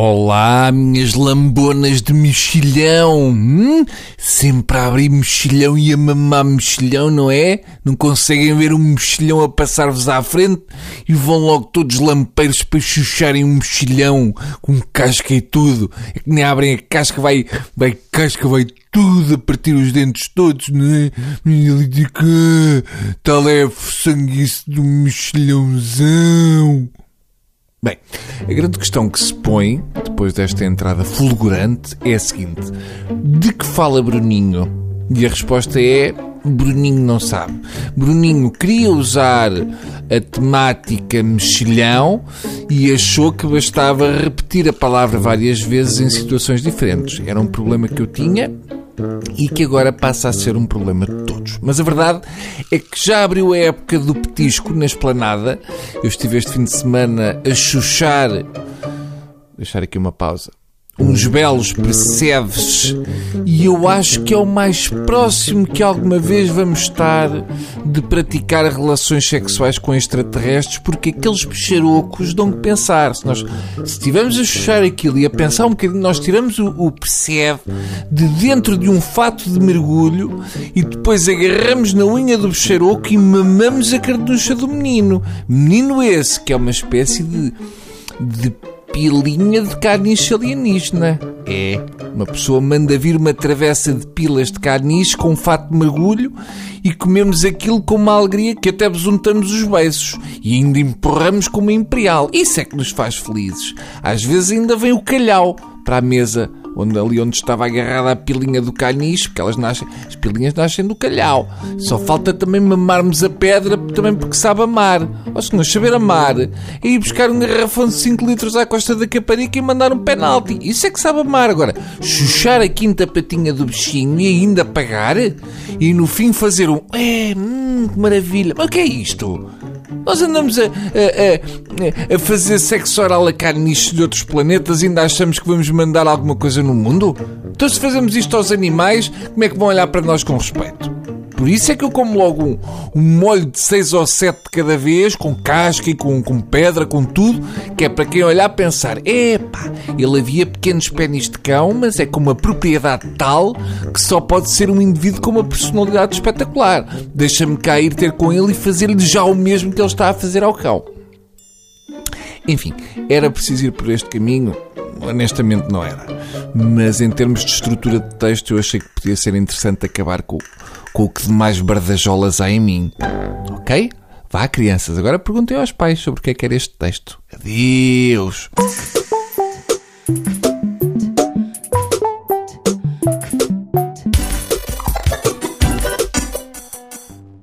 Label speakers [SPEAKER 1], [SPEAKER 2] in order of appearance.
[SPEAKER 1] Olá, minhas lambonas de mexilhão. Hum? Sempre a abrir mexilhão e a mamar mexilhão, não é? Não conseguem ver um mexilhão a passar-vos à frente e vão logo todos lampeiros para chucharem um mexilhão com casca e tudo. É que nem abrem a casca, vai, vai casca, vai tudo a partir os dentes todos, não é? Tal é a sanguice do mexilhãozão. Bem, a grande questão que se põe, depois desta entrada fulgurante, é a seguinte: de que fala Bruninho? E a resposta é: Bruninho não sabe. Bruninho queria usar a temática mexilhão e achou que bastava repetir a palavra várias vezes em situações diferentes. Era um problema que eu tinha e que agora passa a ser um problema de todos. Mas a verdade é que já abriu a época do petisco na esplanada. Eu estive este fim de semana a chuchar. Deixar aqui uma pausa uns belos percebes e eu acho que é o mais próximo que alguma vez vamos estar de praticar relações sexuais com extraterrestres porque aqueles bicharocos dão que pensar. Se nós estivermos a chuchar aquilo e a pensar um bocadinho, nós tiramos o, o percebe de dentro de um fato de mergulho e depois agarramos na unha do bicharoco e mamamos a carducha do menino. Menino esse que é uma espécie de, de pilinha de carniça alienígena. É, uma pessoa manda vir uma travessa de pilas de carniça com um fato de mergulho e comemos aquilo com uma alegria que até besuntamos os beiços e ainda empurramos como imperial. Isso é que nos faz felizes. Às vezes ainda vem o calhau para a mesa onde ali onde estava agarrada a pilinha do caniche, porque elas nascem, as pilinhas nascem do calhau. Só falta também mamarmos a pedra, também porque sabe amar. Ou se não saber amar, é ir buscar um garrafão de 5 litros à costa da Caparica e mandar um penalti. Isso é que sabe amar. Agora, chuchar a quinta patinha do bichinho e ainda pagar, e no fim fazer um, é, hum, que maravilha. Mas o que é isto? Nós andamos a, a, a, a fazer sexo oral a carniços de outros planetas e ainda achamos que vamos mandar alguma coisa no mundo? Então, se fazemos isto aos animais, como é que vão olhar para nós com respeito? Por isso é que eu como logo um, um molho de 6 ou 7 de cada vez, com casca e com, com pedra, com tudo, que é para quem olhar pensar: epá, ele havia pequenos pênis de cão, mas é com uma propriedade tal que só pode ser um indivíduo com uma personalidade espetacular. Deixa-me cá ir ter com ele e fazer-lhe já o mesmo que ele está a fazer ao cão. Enfim, era preciso ir por este caminho? Honestamente, não era. Mas em termos de estrutura de texto, eu achei que podia ser interessante acabar com com o que de mais bardajolas há em mim. Ok? Vá, crianças, agora perguntem aos pais sobre o que é que era este texto. Adeus!